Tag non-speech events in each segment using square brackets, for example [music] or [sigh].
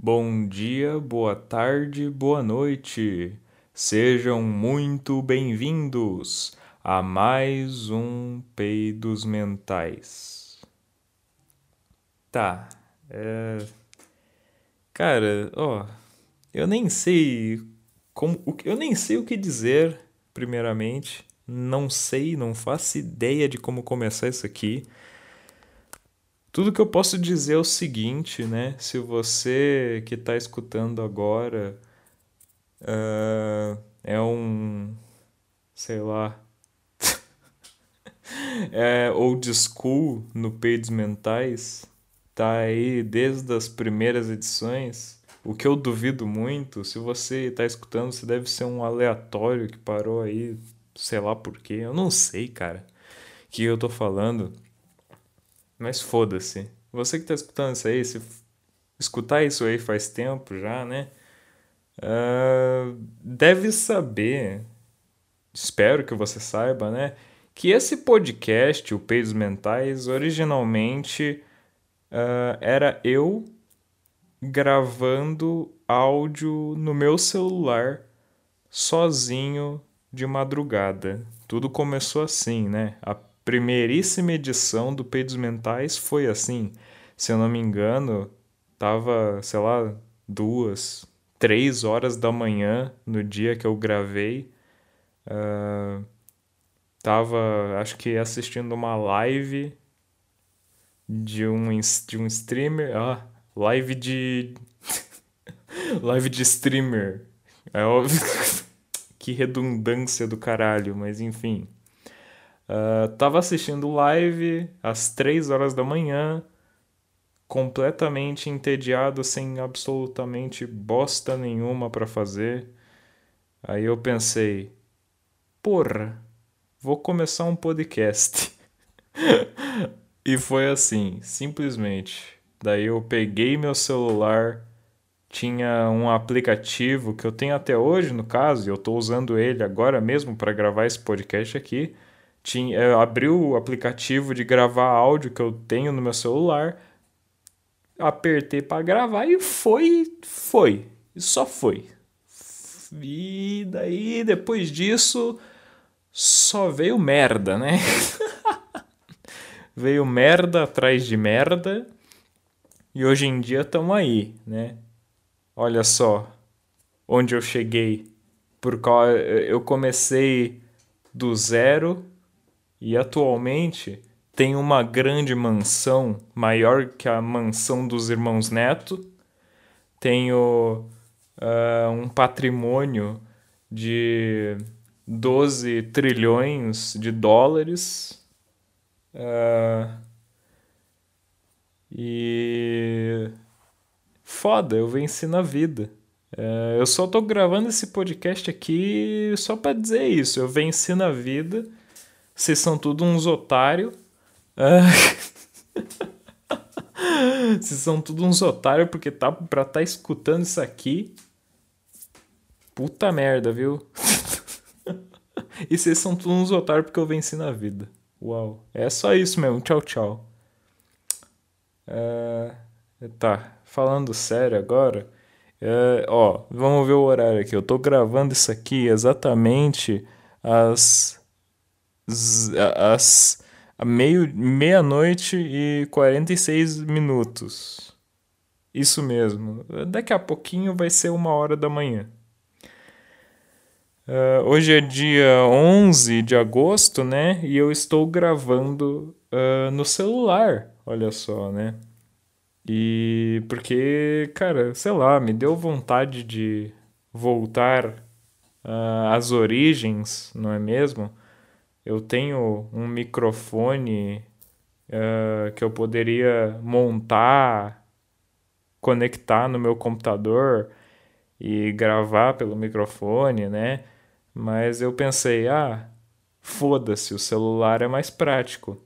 Bom dia, boa tarde, boa noite. Sejam muito bem-vindos a mais um Peidos Mentais. Tá, é. Cara, ó, eu nem sei como, eu nem sei o que dizer, primeiramente. Não sei, não faço ideia de como começar isso aqui. Tudo que eu posso dizer é o seguinte, né? Se você que está escutando agora uh, é um, sei lá, [laughs] é old school no Peidos Mentais, tá aí desde as primeiras edições, o que eu duvido muito, se você está escutando, você deve ser um aleatório que parou aí sei lá porquê, eu não sei, cara, que eu tô falando. Mas foda-se. Você que tá escutando isso aí, se escutar isso aí faz tempo já, né? Uh, deve saber, espero que você saiba, né? Que esse podcast, o Peidos Mentais, originalmente uh, era eu gravando áudio no meu celular sozinho de madrugada. Tudo começou assim, né? A primeiríssima edição do Peidos Mentais foi assim. Se eu não me engano, tava, sei lá, duas, três horas da manhã no dia que eu gravei. Uh, tava, acho que assistindo uma live de um, de um streamer. Ah, live de. [laughs] live de streamer. É óbvio. [laughs] que redundância do caralho, mas enfim. Uh, tava assistindo live às 3 horas da manhã, completamente entediado, sem absolutamente bosta nenhuma para fazer. Aí eu pensei, porra, vou começar um podcast. [laughs] e foi assim, simplesmente. Daí eu peguei meu celular, tinha um aplicativo que eu tenho até hoje, no caso, e eu estou usando ele agora mesmo para gravar esse podcast aqui. Tinha, eu abri o aplicativo de gravar áudio que eu tenho no meu celular, apertei para gravar e foi, foi, e só foi. E daí, depois disso, só veio merda, né? [laughs] veio merda atrás de merda. E hoje em dia estamos aí, né? Olha só onde eu cheguei. Por eu comecei do zero e atualmente tenho uma grande mansão, maior que a mansão dos irmãos Neto. Tenho uh, um patrimônio de 12 trilhões de dólares. Uh, e foda, eu venci na vida. É, eu só tô gravando esse podcast aqui só para dizer isso. Eu venci na vida. Vocês são tudo uns otários. [laughs] Vocês são tudo uns otários porque tá pra tá escutando isso aqui. Puta merda, viu? [laughs] e vocês são tudo uns otários porque eu venci na vida. Uau. É só isso mesmo. Tchau, tchau. É... Tá falando sério agora, é, ó, vamos ver o horário aqui. Eu tô gravando isso aqui exatamente às às meio meia-noite e 46 minutos. Isso mesmo. Daqui a pouquinho vai ser uma hora da manhã. Uh, hoje é dia 11 de agosto, né? E eu estou gravando uh, no celular. Olha só, né? E porque, cara, sei lá, me deu vontade de voltar uh, às origens, não é mesmo? Eu tenho um microfone uh, que eu poderia montar, conectar no meu computador e gravar pelo microfone, né? Mas eu pensei, ah, foda-se, o celular é mais prático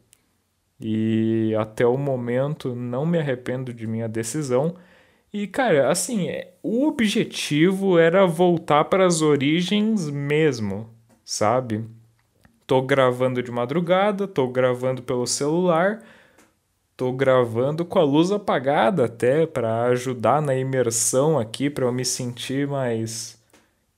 e até o momento não me arrependo de minha decisão. E, cara, assim, é, o objetivo era voltar para as origens mesmo, sabe? Tô gravando de madrugada, tô gravando pelo celular, Tô gravando com a luz apagada até para ajudar na imersão aqui, para eu me sentir mais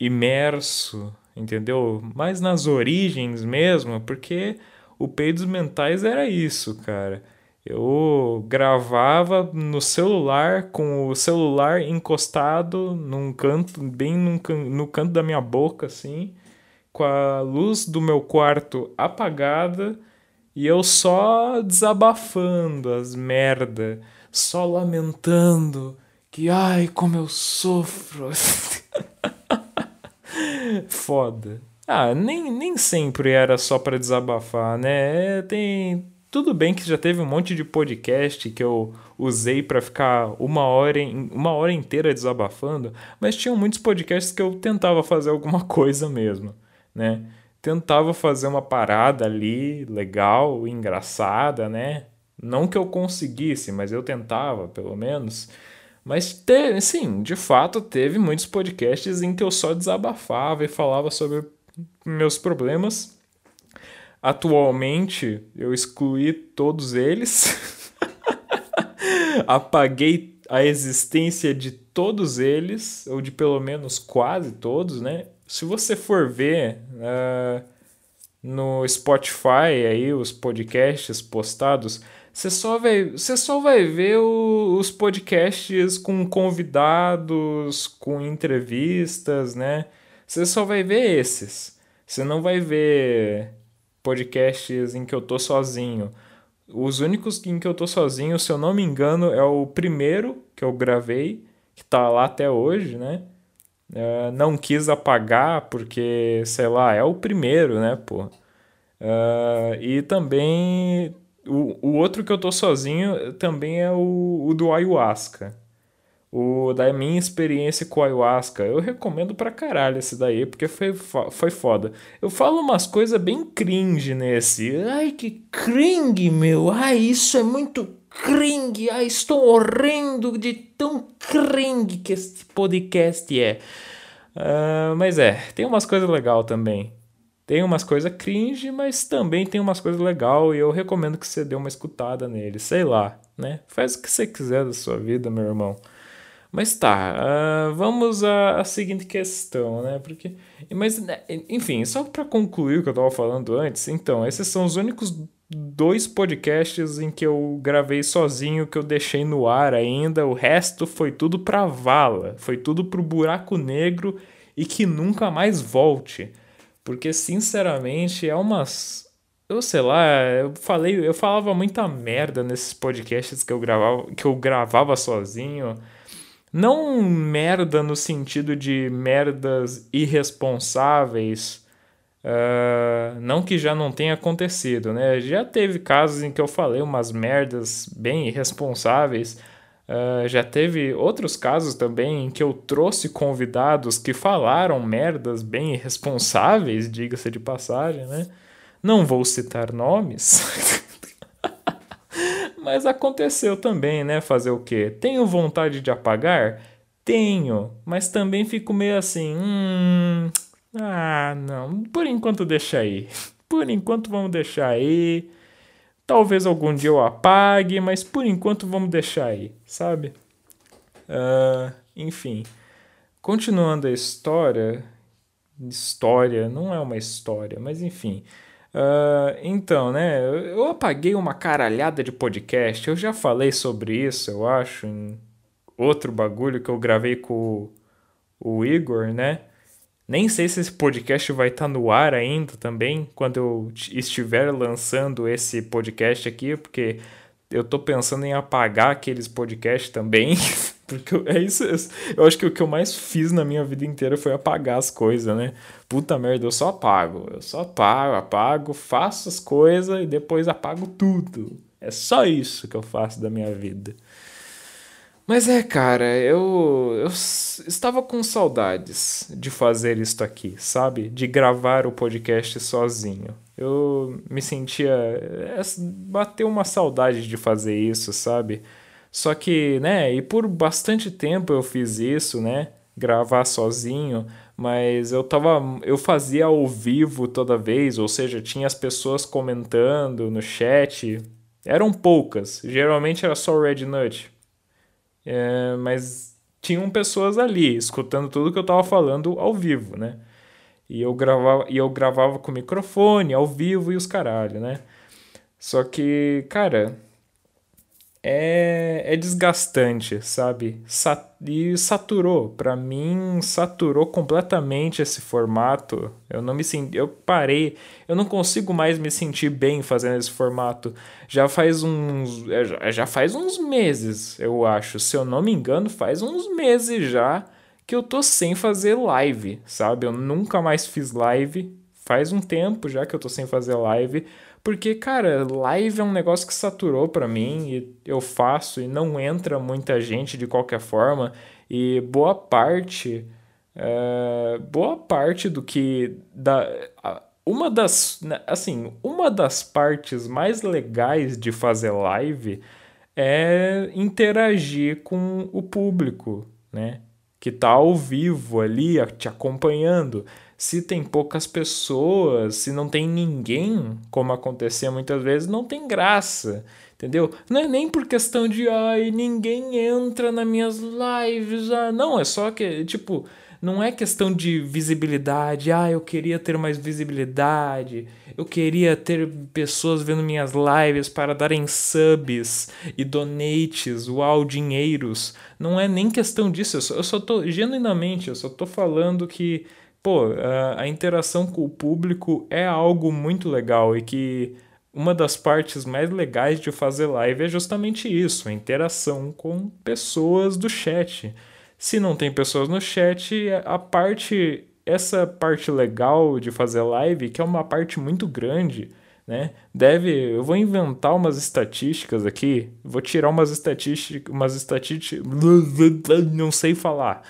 imerso, entendeu? Mais nas origens mesmo, porque o Peidos Mentais era isso, cara. Eu gravava no celular, com o celular encostado num canto, bem num, no canto da minha boca, assim, com a luz do meu quarto apagada e eu só desabafando as merda, só lamentando que ai como eu sofro. [laughs] Foda. Ah, nem, nem sempre era só para desabafar, né? É, tem tudo bem que já teve um monte de podcast que eu usei para ficar uma hora, em, uma hora inteira desabafando, mas tinham muitos podcasts que eu tentava fazer alguma [laughs] coisa mesmo, né? tentava fazer uma parada ali legal, engraçada, né? Não que eu conseguisse, mas eu tentava, pelo menos. Mas teve, sim, de fato, teve muitos podcasts em que eu só desabafava e falava sobre meus problemas. Atualmente, eu excluí todos eles. [laughs] Apaguei a existência de todos eles, ou de pelo menos quase todos, né? Se você for ver uh, no Spotify aí os podcasts postados, você só vai, você só vai ver o, os podcasts com convidados, com entrevistas, né? Você só vai ver esses. Você não vai ver podcasts em que eu tô sozinho. Os únicos em que eu tô sozinho, se eu não me engano, é o primeiro que eu gravei, que tá lá até hoje, né? Uh, não quis apagar porque, sei lá, é o primeiro, né, pô? Uh, e também o, o outro que eu tô sozinho também é o, o do ayahuasca. O da minha experiência com ayahuasca. Eu recomendo pra caralho esse daí, porque foi, foi foda. Eu falo umas coisas bem cringe nesse. Ai, que cringe, meu. Ai, isso é muito cringe. Ai, estou horrendo de tão cringe que este podcast é. Uh, mas é, tem umas coisas legais também. Tem umas coisas cringe, mas também tem umas coisas legais e eu recomendo que você dê uma escutada nele. Sei lá, né? Faz o que você quiser da sua vida, meu irmão. Mas tá, uh, vamos à, à, seguinte questão, né? Porque, mas, né, enfim, só para concluir o que eu estava falando antes, então, esses são os únicos dois podcasts em que eu gravei sozinho, que eu deixei no ar ainda. O resto foi tudo pra vala, foi tudo pro buraco negro e que nunca mais volte. Porque, sinceramente, é umas. Eu sei lá, eu falei, eu falava muita merda nesses podcasts que eu gravava, que eu gravava sozinho. Não merda no sentido de merdas irresponsáveis Uh, não que já não tenha acontecido, né? Já teve casos em que eu falei umas merdas bem irresponsáveis. Uh, já teve outros casos também em que eu trouxe convidados que falaram merdas bem irresponsáveis, diga-se de passagem, né? Não vou citar nomes. [laughs] Mas aconteceu também, né? Fazer o quê? Tenho vontade de apagar? Tenho, mas também fico meio assim, hum, ah, não. Por enquanto deixa aí. Por enquanto vamos deixar aí. Talvez algum dia eu apague, mas por enquanto vamos deixar aí, sabe? Uh, enfim. Continuando a história. História, não é uma história, mas enfim. Uh, então, né? Eu apaguei uma caralhada de podcast. Eu já falei sobre isso, eu acho, em outro bagulho que eu gravei com o, o Igor, né? Nem sei se esse podcast vai estar tá no ar ainda também, quando eu estiver lançando esse podcast aqui, porque eu tô pensando em apagar aqueles podcasts também. [laughs] Porque é isso. Eu acho que o que eu mais fiz na minha vida inteira foi apagar as coisas, né? Puta merda, eu só apago. Eu só apago, apago, faço as coisas e depois apago tudo. É só isso que eu faço da minha vida. Mas é, cara, eu, eu estava com saudades de fazer isto aqui, sabe? De gravar o podcast sozinho. Eu me sentia. É, bateu uma saudade de fazer isso, sabe? Só que, né, e por bastante tempo eu fiz isso, né? Gravar sozinho, mas eu tava. Eu fazia ao vivo toda vez, ou seja, tinha as pessoas comentando no chat Eram poucas, geralmente era só o Red Nut. É, mas tinham pessoas ali escutando tudo que eu tava falando ao vivo, né? E eu gravava, e eu gravava com microfone, ao vivo e os caralho, né? Só que, cara, é, é desgastante, sabe? Sa e saturou. Para mim, saturou completamente esse formato. Eu não me senti. Eu parei. Eu não consigo mais me sentir bem fazendo esse formato. Já faz uns. É, já faz uns meses, eu acho. Se eu não me engano, faz uns meses já que eu tô sem fazer live, sabe? Eu nunca mais fiz live. Faz um tempo já que eu tô sem fazer live. Porque, cara, live é um negócio que saturou para mim e eu faço e não entra muita gente de qualquer forma. E boa parte. É, boa parte do que. Da, uma das. Né, assim, uma das partes mais legais de fazer live é interagir com o público, né? Que tá ao vivo ali, te acompanhando se tem poucas pessoas, se não tem ninguém, como acontecia muitas vezes, não tem graça. Entendeu? Não é nem por questão de ai, ninguém entra nas minhas lives. Ah, não, é só que, tipo, não é questão de visibilidade. Ah, eu queria ter mais visibilidade. Eu queria ter pessoas vendo minhas lives para darem subs e donates, uau, dinheiros. Não é nem questão disso. Eu só, eu só tô, genuinamente, eu só tô falando que pô, a, interação com o público é algo muito legal e que uma das partes mais legais de fazer live é justamente isso, a interação com pessoas do chat. Se não tem pessoas no chat, a parte essa parte legal de fazer live, que é uma parte muito grande, né? Deve, eu vou inventar umas estatísticas aqui, vou tirar umas estatísticas, umas estatísticas, [laughs] não sei falar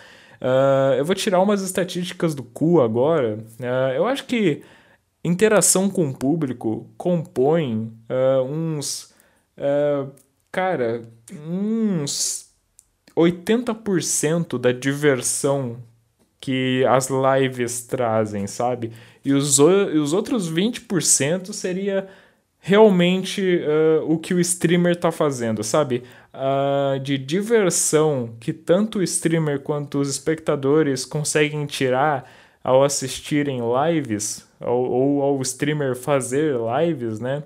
Uh, eu vou tirar umas estatísticas do cu agora. Uh, eu acho que interação com o público compõe uh, uns. cara, uns 80% da diversão que as lives trazem, sabe? E os, e os outros 20% seria realmente uh, o que o streamer está fazendo, sabe? Uh, de diversão que tanto o streamer quanto os espectadores conseguem tirar ao assistirem lives, ou ao streamer fazer lives, né?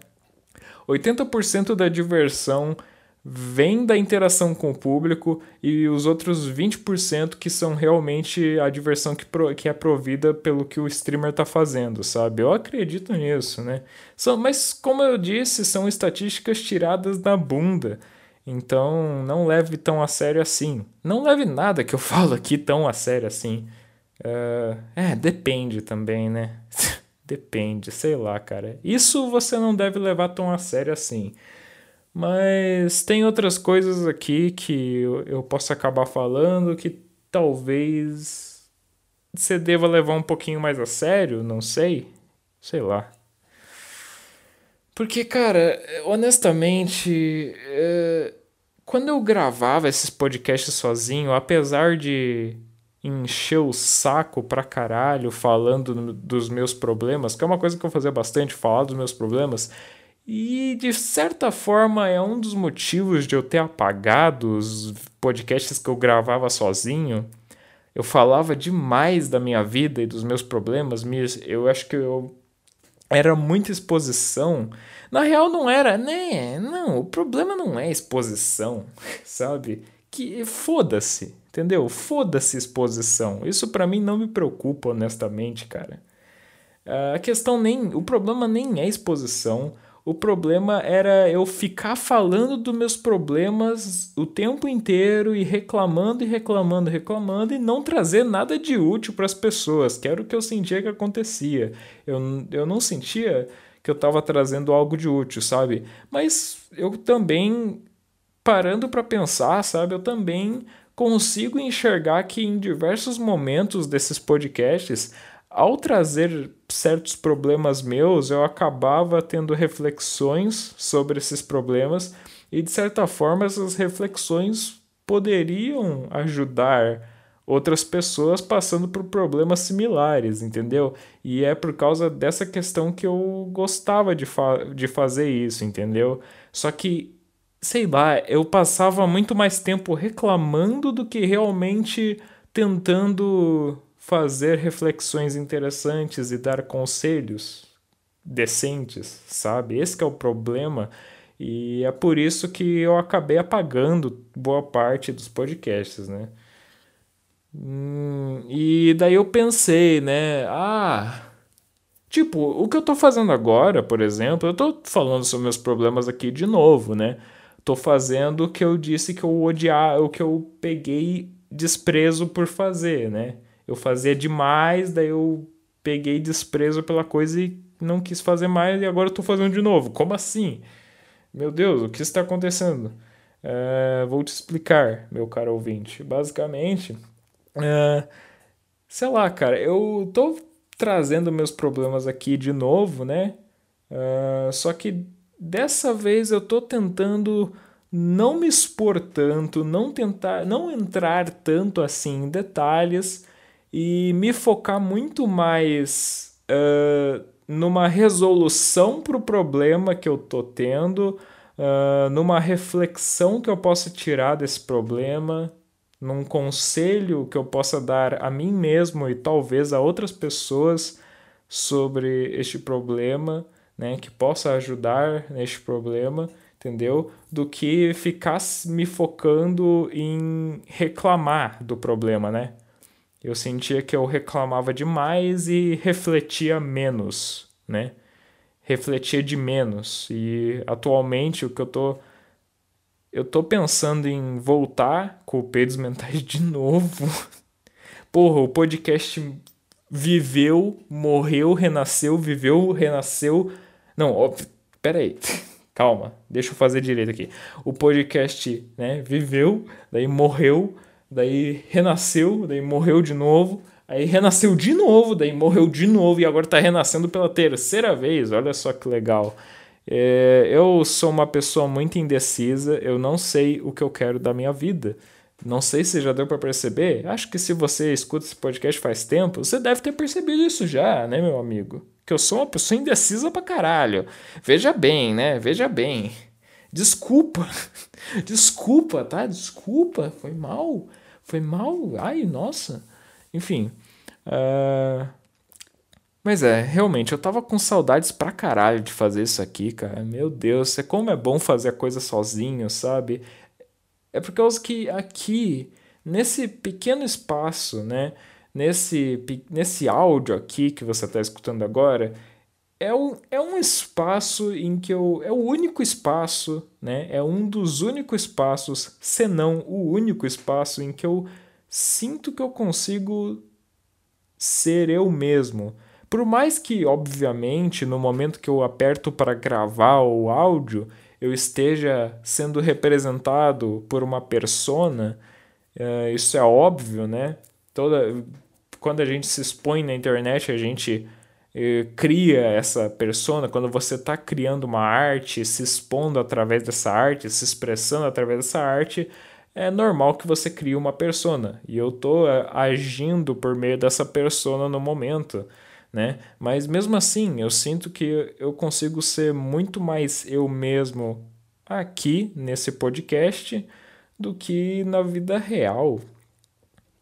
80% da diversão vem da interação com o público e os outros 20% que são realmente a diversão que, pro, que é provida pelo que o streamer está fazendo, sabe? Eu acredito nisso, né? São, mas, como eu disse, são estatísticas tiradas da bunda. Então, não leve tão a sério assim. Não leve nada que eu [laughs] falo aqui tão a sério assim. Uh, é, depende também, né? [laughs] depende, sei lá, cara. Isso você não deve levar tão a sério assim. Mas tem outras coisas aqui que eu, posso acabar falando que talvez você deva levar um pouquinho mais a sério, não sei. Sei lá. Porque, cara, honestamente, é... quando eu gravava esses podcasts sozinho, apesar de encher o saco pra caralho falando dos meus problemas, que é uma coisa que eu fazia bastante, falar dos meus problemas, e de certa forma é um dos motivos de eu ter apagado os podcasts que eu gravava sozinho. Eu falava demais da minha vida e dos meus problemas. Eu acho que eu era muita exposição. Na real não era, né? Não, o problema não é exposição, [laughs] sabe? Que foda-se, entendeu? Foda-se exposição. Isso para mim não me preocupa honestamente, cara. A questão nem, o problema nem é exposição. O problema era eu ficar falando dos meus problemas o tempo inteiro e reclamando e reclamando, reclamando e não trazer nada de útil para as pessoas, que era o que eu sentia que acontecia. Eu, eu não sentia que eu estava trazendo algo de útil, sabe? Mas eu também, parando para pensar, sabe? Eu também consigo enxergar que em diversos momentos desses podcasts ao trazer certos problemas meus, eu acabava tendo reflexões sobre esses problemas e, de certa forma, essas reflexões poderiam ajudar outras pessoas passando por problemas similares, entendeu? E é por causa dessa questão que eu gostava de, fa de fazer isso, entendeu? Só que, sei lá, eu passava muito mais tempo reclamando do que realmente tentando fazer reflexões interessantes e dar conselhos decentes, sabe? Esse é o problema. E é por isso que eu acabei apagando boa parte dos podcasts, né? Hum, e daí eu pensei, né? Ah, tipo, o que eu tô fazendo agora, por exemplo, eu tô falando sobre meus problemas aqui de novo, né? Tô fazendo o que eu disse que eu odiar, o que eu peguei desprezo por fazer, né? Eu fazia demais, daí eu peguei desprezo pela coisa e não quis fazer mais e agora eu tô fazendo de novo. Como assim? Meu Deus, o que está acontecendo? É, vou te explicar, meu caro ouvinte. Basicamente, é, sei lá, cara, eu tô trazendo meus problemas aqui de novo, né? É, só que dessa vez eu tô tentando não me expor tanto, não tentar, não entrar tanto assim em detalhes e me focar muito mais uh, numa resolução para o problema que eu tô tendo, uh, numa reflexão que eu possa tirar desse problema, num conselho que eu possa dar a mim mesmo e talvez a outras pessoas sobre este problema, né, que possa ajudar neste problema, entendeu? Do que ficar me focando em reclamar do problema, né? Eu sentia que eu reclamava demais e refletia menos, né? Refletia de menos. E atualmente o que eu tô eu tô pensando em voltar com o Peidos Mentais [laughs] de novo. Porra, o podcast viveu, morreu, renasceu, viveu, renasceu. Não, ó, pera aí. [laughs] Calma, deixa eu fazer direito aqui. O podcast, né, viveu, daí morreu, daí renasceu, daí morreu de novo, aí renasceu de novo, daí morreu de novo e agora está renascendo pela terceira vez. Olha só que legal. É, eu sou uma pessoa muito indecisa, eu não sei o que eu quero da minha vida. Não sei se já deu para perceber. Acho que se você escuta esse podcast faz tempo, você deve ter percebido isso já, né, meu amigo? Que eu sou uma pessoa indecisa pra caralho. Veja bem, né? Veja bem. Desculpa. [laughs] Desculpa, tá? Desculpa. Foi mal. Foi mal. Ai, nossa. Enfim. Uh... Mas é, realmente, eu tava com saudades pra caralho de fazer isso aqui, cara. Meu Deus, é como é bom fazer a coisa sozinho, sabe? É por causa que aqui, nesse pequeno espaço, né? Nesse, nesse áudio aqui que você está escutando agora, é um, é um espaço em que eu. É o único espaço, né? É um dos únicos espaços, se não o único espaço em que eu sinto que eu consigo ser eu mesmo. Por mais que, obviamente, no momento que eu aperto para gravar o áudio, eu esteja sendo representado por uma persona, uh, isso é óbvio, né? Toda, quando a gente se expõe na internet, a gente cria essa persona, quando você está criando uma arte, se expondo através dessa arte, se expressando através dessa arte, é normal que você crie uma persona. E eu estou é, agindo por meio dessa persona no momento. Né? Mas mesmo assim, eu sinto que eu consigo ser muito mais eu mesmo aqui nesse podcast do que na vida real.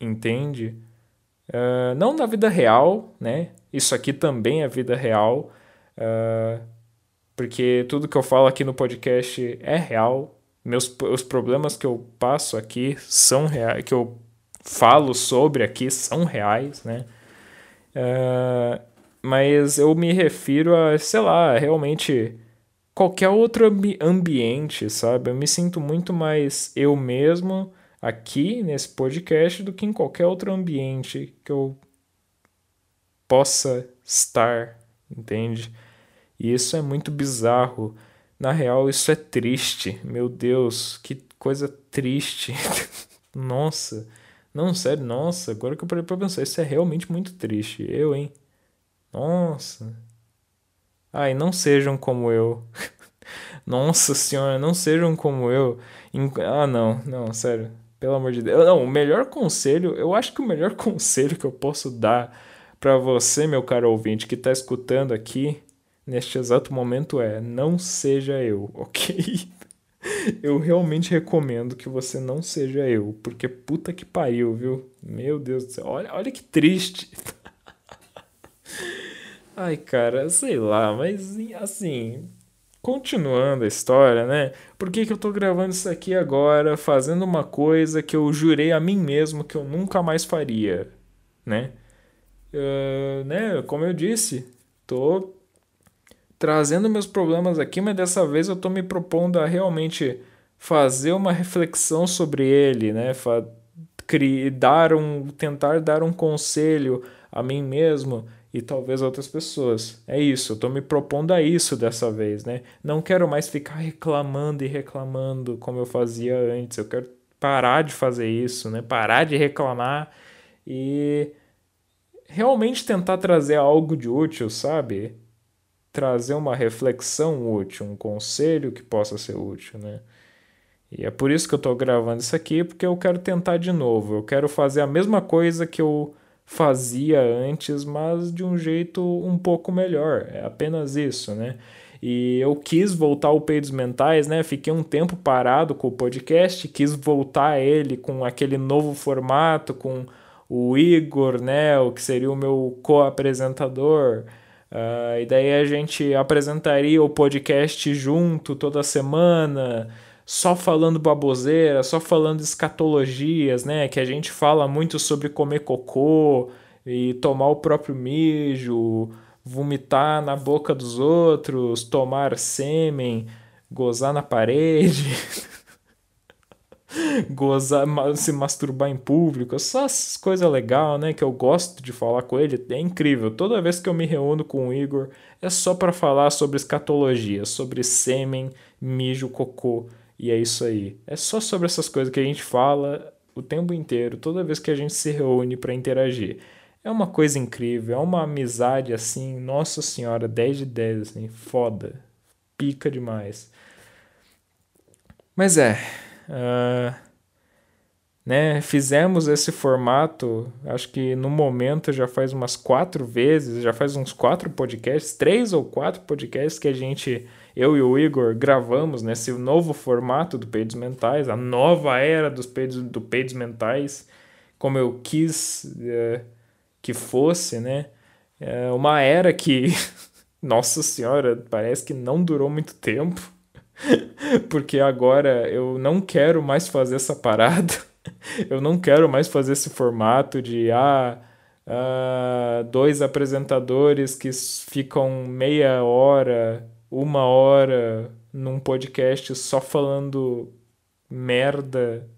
Entende? Uh, não na vida real, né? Isso aqui também é vida real, uh, porque tudo que eu falo aqui no podcast é real. Meus, os problemas que eu passo aqui são reais, que eu falo sobre aqui são reais, né? Uh, mas eu me refiro a, sei lá, realmente qualquer outro ambi ambiente, sabe? Eu me sinto muito mais eu mesmo aqui nesse podcast do que em qualquer outro ambiente que eu possa estar, entende? E isso é muito bizarro. Na real, isso é triste. Meu Deus, que coisa triste. [laughs] nossa. Não, sério, nossa. Agora que eu parei pra pensar, isso é realmente muito triste. Eu, hein? Nossa. Ai, não sejam como eu. [laughs] nossa senhora, não sejam como eu. Ah, não, não, sério. Pelo amor de Deus. Não, o melhor conselho, eu acho que o melhor [laughs] conselho que eu posso dar para você, meu caro ouvinte, que está escutando aqui, neste exato momento é: não seja eu, [laughs] ok? Eu realmente recomendo que você não seja eu, porque puta que pariu, viu? Meu Deus do céu, olha, olha que triste. [laughs] Ai, cara, sei lá, mas assim, continuando a história, né? Por que, que eu tô gravando isso aqui agora, fazendo uma coisa que eu jurei a mim mesmo que eu nunca mais faria, né? Uh, né? Como eu disse, tô trazendo meus problemas aqui, mas dessa vez eu tô me propondo a realmente fazer uma reflexão sobre ele, né? Dar um, tentar dar um conselho a mim mesmo e talvez outras pessoas. É isso, eu tô me propondo a isso dessa vez, né? Não quero mais ficar reclamando e reclamando como eu fazia antes. Eu quero parar de fazer isso, né? Parar de reclamar e realmente tentar trazer algo de útil, sabe? Trazer uma reflexão útil, um conselho que possa ser útil, né? E é por isso que eu estou gravando isso aqui, porque eu quero tentar de novo. Eu quero fazer a mesma coisa que eu fazia antes, mas de um jeito um pouco melhor. É apenas isso, né? E eu quis voltar ao Peidos Mentais, né? Fiquei um tempo parado com o podcast, quis voltar ele com aquele novo formato, com o Igor, né? O que seria o meu co-apresentador. Uh, e daí a gente apresentaria o podcast junto toda semana só falando baboseira, só falando escatologias, né? Que a gente fala muito sobre comer cocô e tomar o próprio mijo, vomitar na boca dos outros, tomar sêmen, gozar na parede. [laughs] gozar, se masturbar em público, só essas coisas legais, né, que eu gosto de falar com ele, é incrível. Toda vez que eu me reúno com o Igor, é só para falar sobre escatologia, sobre sêmen, mijo, cocô. E é isso aí. É só sobre essas coisas que a gente fala o tempo inteiro, toda vez que a gente se reúne para interagir. É uma coisa incrível, é uma amizade assim, nossa senhora, 10 de 10, assim, foda. Pica demais. Mas é. Uh, né, fizemos esse formato, acho que no momento já faz umas quatro vezes, já faz uns quatro podcasts, três ou quatro podcasts que a gente eu e o Igor gravamos nesse novo formato do Peidos Mentais, a nova era dos peidos, do Peidos Mentais, como eu quis é, que fosse, né? É uma era que, [laughs] nossa senhora, parece que não durou muito tempo, [laughs] porque agora eu não quero mais fazer essa parada, [laughs] eu não quero mais fazer esse formato de, ah, Uh, dois apresentadores que ficam meia hora uma hora num podcast só falando merda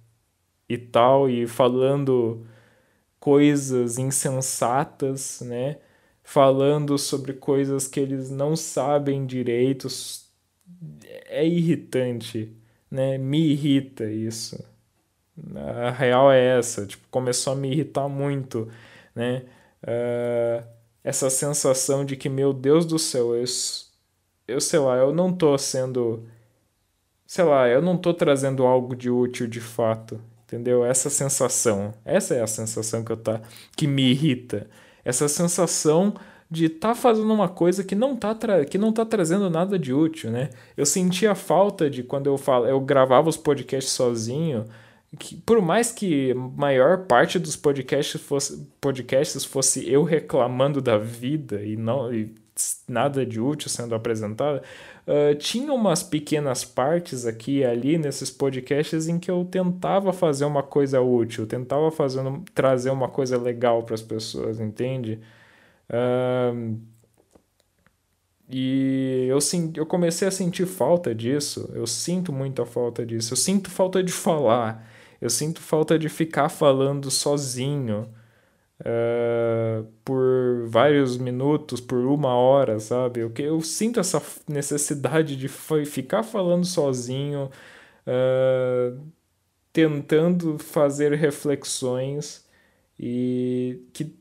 e tal, e falando coisas insensatas, né? Falando sobre coisas que eles não sabem direito. É irritante, né? Me irrita isso. A real é essa, tipo, começou a me irritar muito, né? Uh, essa sensação de que, meu Deus do céu, eu eu sei lá, eu não tô sendo. Sei lá, eu não tô trazendo algo de útil de fato. Entendeu? Essa sensação. Essa é a sensação que eu tá. que me irrita. Essa sensação de estar tá fazendo uma coisa que não tá que não tá trazendo nada de útil, né? Eu sentia falta de quando eu falo, eu gravava os podcasts sozinho, que por mais que maior parte dos podcasts fosse podcasts fosse eu reclamando da vida e não e nada de útil sendo apresentado, uh, tinha umas pequenas partes aqui e ali nesses podcasts em que eu tentava fazer uma coisa útil, tentava fazer, trazer uma coisa legal para as pessoas, entende? E eu, eu comecei a sentir falta disso, eu sinto muita falta disso, eu sinto falta de falar, eu sinto falta de ficar falando sozinho uh, por vários minutos, por uma hora, sabe? Eu, eu sinto essa necessidade de ficar falando sozinho, uh, tentando fazer reflexões e que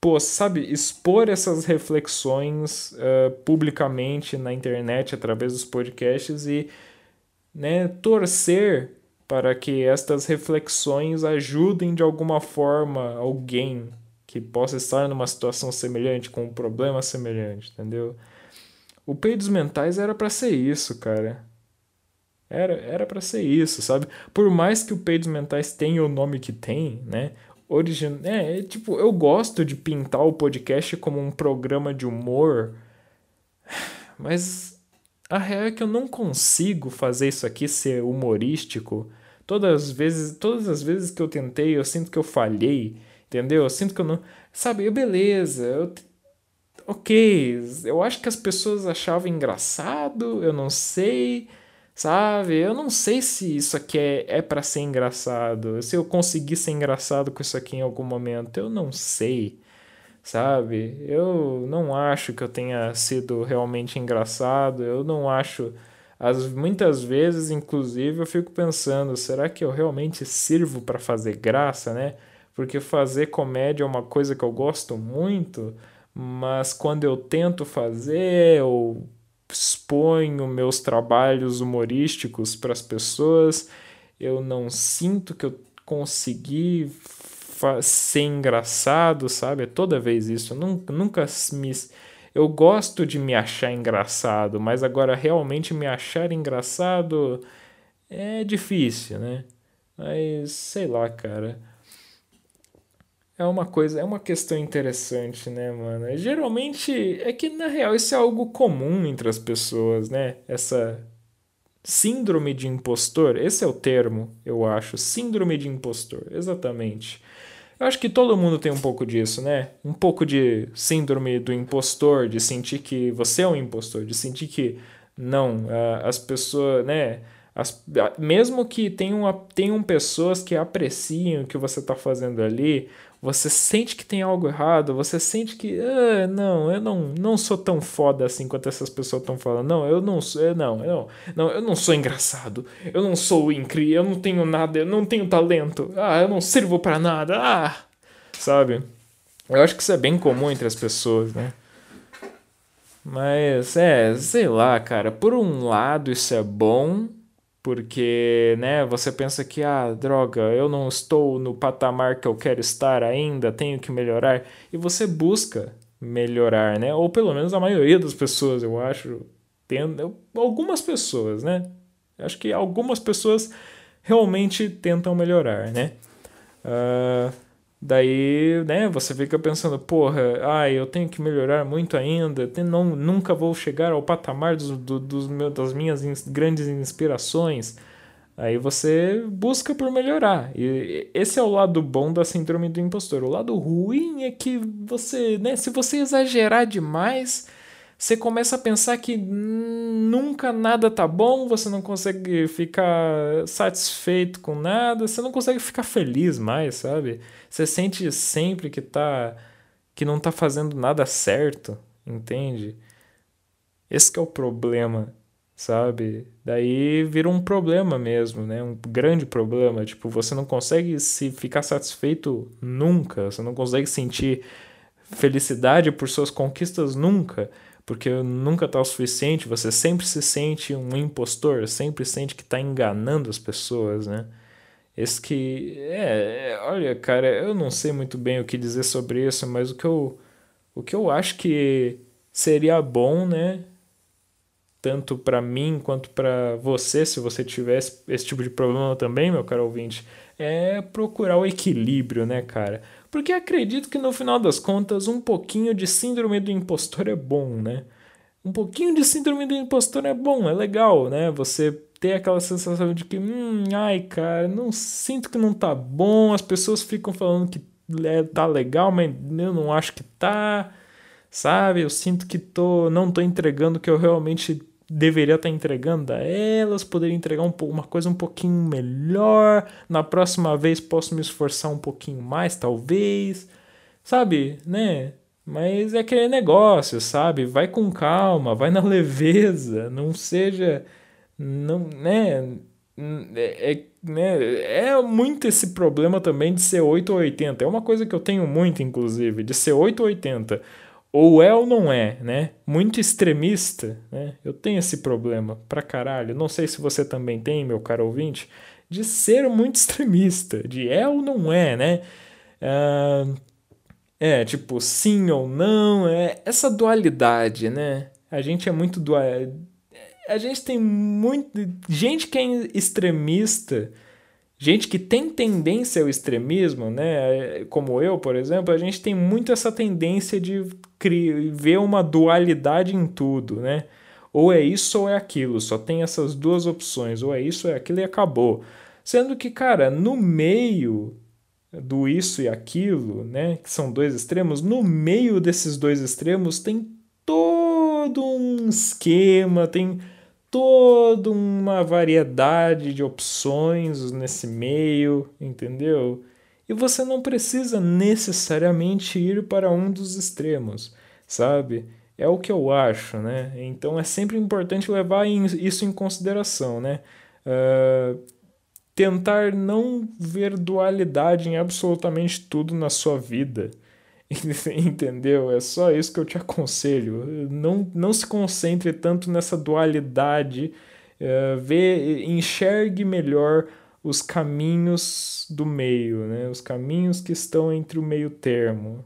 pô, sabe, expor essas reflexões uh, publicamente na internet através dos podcasts e né, torcer para que estas reflexões ajudem de alguma forma alguém que possa estar numa situação semelhante, com um problema semelhante, entendeu? O Peidos Mentais era para ser isso, cara. Era era para ser isso, sabe? Por mais que o Peidos Mentais tenha o nome que tem, né? Origin... É, é, tipo, eu gosto de pintar o podcast como um programa de humor, mas a real é que eu não consigo fazer isso aqui ser humorístico. Todas as vezes, todas as vezes que eu tentei, eu sinto que eu falhei, entendeu? Eu sinto que eu não, sabe, beleza, eu OK, eu acho que as pessoas achavam engraçado, eu não sei, sabe? Eu não sei se isso aqui é, é para ser engraçado, se eu conseguir ser engraçado com isso aqui em algum momento, eu não sei sabe? Eu não acho que eu tenha sido realmente engraçado, eu não acho. As, muitas vezes, inclusive, eu fico pensando: será que eu realmente sirvo para fazer graça, né? Porque fazer comédia é uma coisa que eu gosto muito, mas quando eu tento fazer, eu exponho meus trabalhos humorísticos para as pessoas, eu não sinto que eu consegui ser engraçado, sabe? É toda vez isso. Eu nunca, nunca me. Eu gosto de me achar engraçado, mas agora realmente me achar engraçado é difícil, né? Mas sei lá, cara. É uma coisa, é uma questão interessante, né, mano? Geralmente é que na real isso é algo comum entre as pessoas, né? Essa síndrome de impostor, esse é o termo, eu acho, síndrome de impostor, exatamente. Eu acho que todo mundo tem um pouco disso, né? Um pouco de síndrome do impostor, de sentir que você é um impostor, de sentir que não, as pessoas, né? As, mesmo que tenham, tenham pessoas que apreciem o que você está fazendo ali, você sente que tem algo errado, você sente que, ah, não, eu não, não sou tão foda assim quanto essas pessoas estão falando. Não, eu não sou, eu não, eu não, não, eu não sou engraçado. Eu não sou incrível, eu não tenho nada, eu não tenho talento. Ah, eu não sirvo para nada. Ah, sabe? Eu acho que isso é bem comum entre as pessoas, né? Mas é, sei lá, cara, por um lado isso é bom, porque, né, você pensa que, ah, droga, eu não estou no patamar que eu quero estar ainda, tenho que melhorar, e você busca melhorar, né? Ou pelo menos a maioria das pessoas, eu acho, tendo, algumas pessoas, né? Acho que algumas pessoas realmente tentam melhorar, né? Uh, Daí, né, você fica pensando, porra, ah, eu tenho que melhorar muito ainda, não, nunca vou chegar ao patamar dos, do, dos meus, das minhas grandes inspirações. Aí você busca por melhorar. E esse é o lado bom da síndrome do impostor. O lado ruim é que você, né, se você exagerar demais, você começa a pensar que nunca nada tá bom, você não consegue ficar satisfeito com nada, você não consegue ficar feliz mais, sabe? Você sente sempre que tá que não tá fazendo nada certo, entende? Esse é o problema, sabe? Daí vira um problema mesmo, né? Um grande problema, tipo, você não consegue se ficar satisfeito nunca, você não consegue sentir felicidade por suas conquistas nunca porque nunca está o suficiente, você sempre se sente um impostor, sempre sente que está enganando as pessoas, né? Esse que. É, é, olha, cara, eu não sei muito bem o que dizer sobre isso, mas o que eu, o que eu acho que seria bom, né? Tanto para mim quanto para você, se você tivesse esse tipo de problema também, meu caro ouvinte, é procurar o equilíbrio, né, cara? Porque acredito que no final das contas um pouquinho de síndrome do impostor é bom, né? Um pouquinho de síndrome do impostor é bom, é legal, né? Você ter aquela sensação de que, hum, ai, cara, não sinto que não tá bom, as pessoas ficam falando que é, tá legal, mas eu não acho que tá, sabe? Eu sinto que tô, não tô entregando o que eu realmente deveria estar entregando a elas, poderia entregar um, uma coisa um pouquinho melhor. Na próxima vez posso me esforçar um pouquinho mais, talvez. Sabe, né? Mas é aquele negócio, sabe? Vai com calma, vai na [laughs] leveza, não seja. Não, né? É, é, né? é muito esse problema também de ser 8 ou 80. É uma coisa que eu tenho muito, inclusive, de ser 8 ou 80 ou é ou não é, né? Muito extremista, né? Eu tenho esse problema pra caralho. Não sei se você também tem, meu caro ouvinte, de ser muito [laughs] extremista, de é ou não é, né? Uh, é, tipo, sim ou não, é essa dualidade, né? A gente é muito do a gente tem muito gente que é extremista, gente que tem tendência ao extremismo, né? Como eu, por exemplo, a gente tem muito essa tendência de ver uma dualidade em tudo, né? Ou é isso ou é aquilo, só tem essas duas opções, ou é isso ou é aquilo e acabou. Sendo que, cara, no meio do isso e aquilo, né, que são dois extremos, no meio desses dois extremos tem todo um esquema, tem toda uma variedade de opções nesse meio, entendeu? E você não precisa necessariamente ir para um dos extremos, sabe? É o que eu acho, né? Então é sempre importante levar isso em consideração, né? Uh, tentar não ver dualidade em absolutamente tudo na sua vida. [laughs] Entendeu? É só isso que eu te aconselho. Não, não se concentre tanto nessa dualidade. Uh, vê, enxergue melhor os caminhos do meio, né? os caminhos que estão entre o meio termo.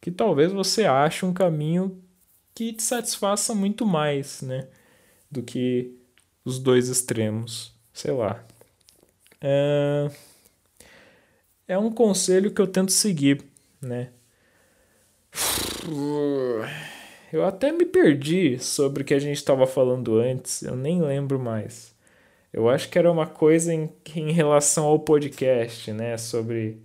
Que talvez você ache um caminho que te satisfaça muito mais né? do que os dois extremos. Sei lá. É, é um conselho que eu tento seguir, né? Eu até me perdi sobre o que a gente estava falando antes, eu nem lembro mais. Eu acho que era uma coisa em, em relação ao podcast, né? Sobre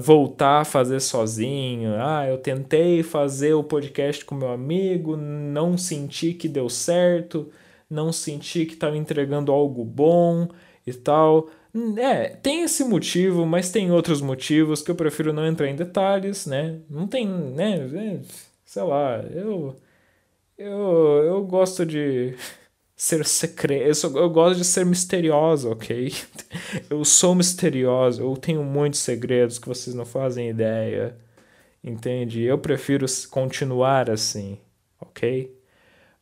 voltar a fazer sozinho. Ah, eu tentei fazer o podcast com meu amigo, não senti que deu certo, não senti que estava entregando algo bom e tal. É, tem esse motivo, mas tem outros motivos que eu prefiro não entrar em detalhes, né? Não tem, né? É, sei lá, eu. Eu, eu gosto de [laughs] ser secreto. Eu, eu gosto de ser misteriosa, ok? [laughs] Eu sou misteriosa, eu tenho muitos segredos que vocês não fazem ideia. Entende? Eu prefiro continuar assim, ok?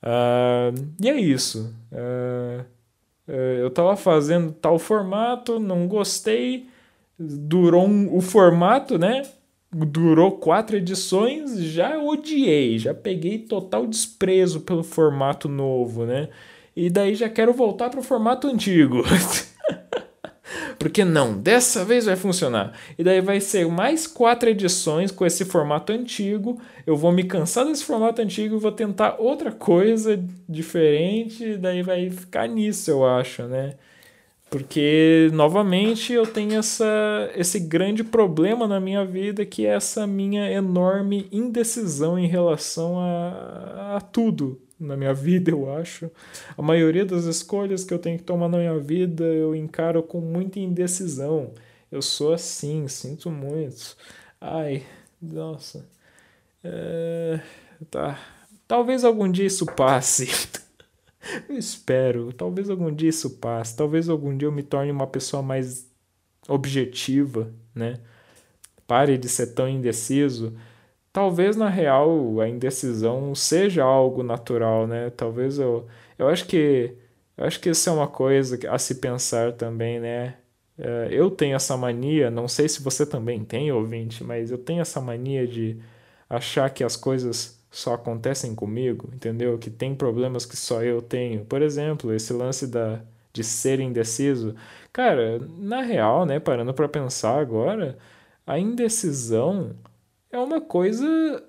Uh, e é isso. Uh, eu estava fazendo tal formato, não gostei, durou um, o formato, né? Durou quatro edições, já odiei, já peguei total desprezo pelo formato novo, né? E daí já quero voltar para o formato antigo. [laughs] Porque não, dessa vez vai funcionar. E daí vai ser mais quatro edições com esse formato antigo. Eu vou me cansar desse formato antigo e vou tentar outra coisa diferente. E daí vai ficar nisso, eu acho, né? Porque, novamente, eu tenho essa, esse grande problema na minha vida que é essa minha enorme indecisão em relação a, a tudo na minha vida, eu acho. A maioria das escolhas que eu tenho que tomar na minha vida eu encaro com muita indecisão. Eu sou assim, sinto muito. Ai, nossa. É, tá. Talvez algum dia isso passe. [laughs] eu espero. Talvez algum dia isso passe. Talvez algum dia eu me torne uma pessoa mais objetiva, né? Pare de ser tão indeciso talvez na real a indecisão seja algo natural, né? Talvez eu, eu acho que eu acho que isso é uma coisa a se pensar também, né? É, eu tenho essa mania, não sei se você também tem, ouvinte, mas eu tenho essa mania de achar que as coisas só acontecem comigo, entendeu? Que tem problemas que só eu tenho. Por exemplo, esse lance da, de ser indeciso. Cara, na real, né, parando para pensar agora, a indecisão é uma coisa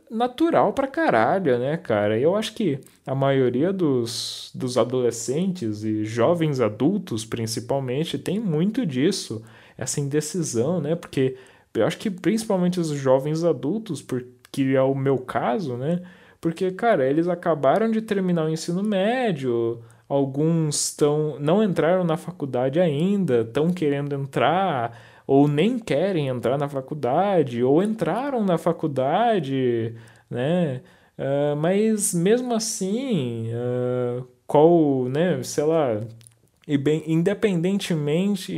natural pra caralho, né, cara? Eu acho que a maioria dos, dos adolescentes e jovens adultos, principalmente, tem muito disso, essa indecisão, né? Porque eu acho que principalmente os jovens adultos, porque é o meu caso, né? Porque, cara, eles acabaram de terminar o ensino médio, alguns estão não entraram na faculdade ainda, estão querendo entrar ou nem querem entrar na faculdade, ou entraram na faculdade, né? Uh, mas mesmo assim, uh, qual, né, sei lá, e bem, independentemente,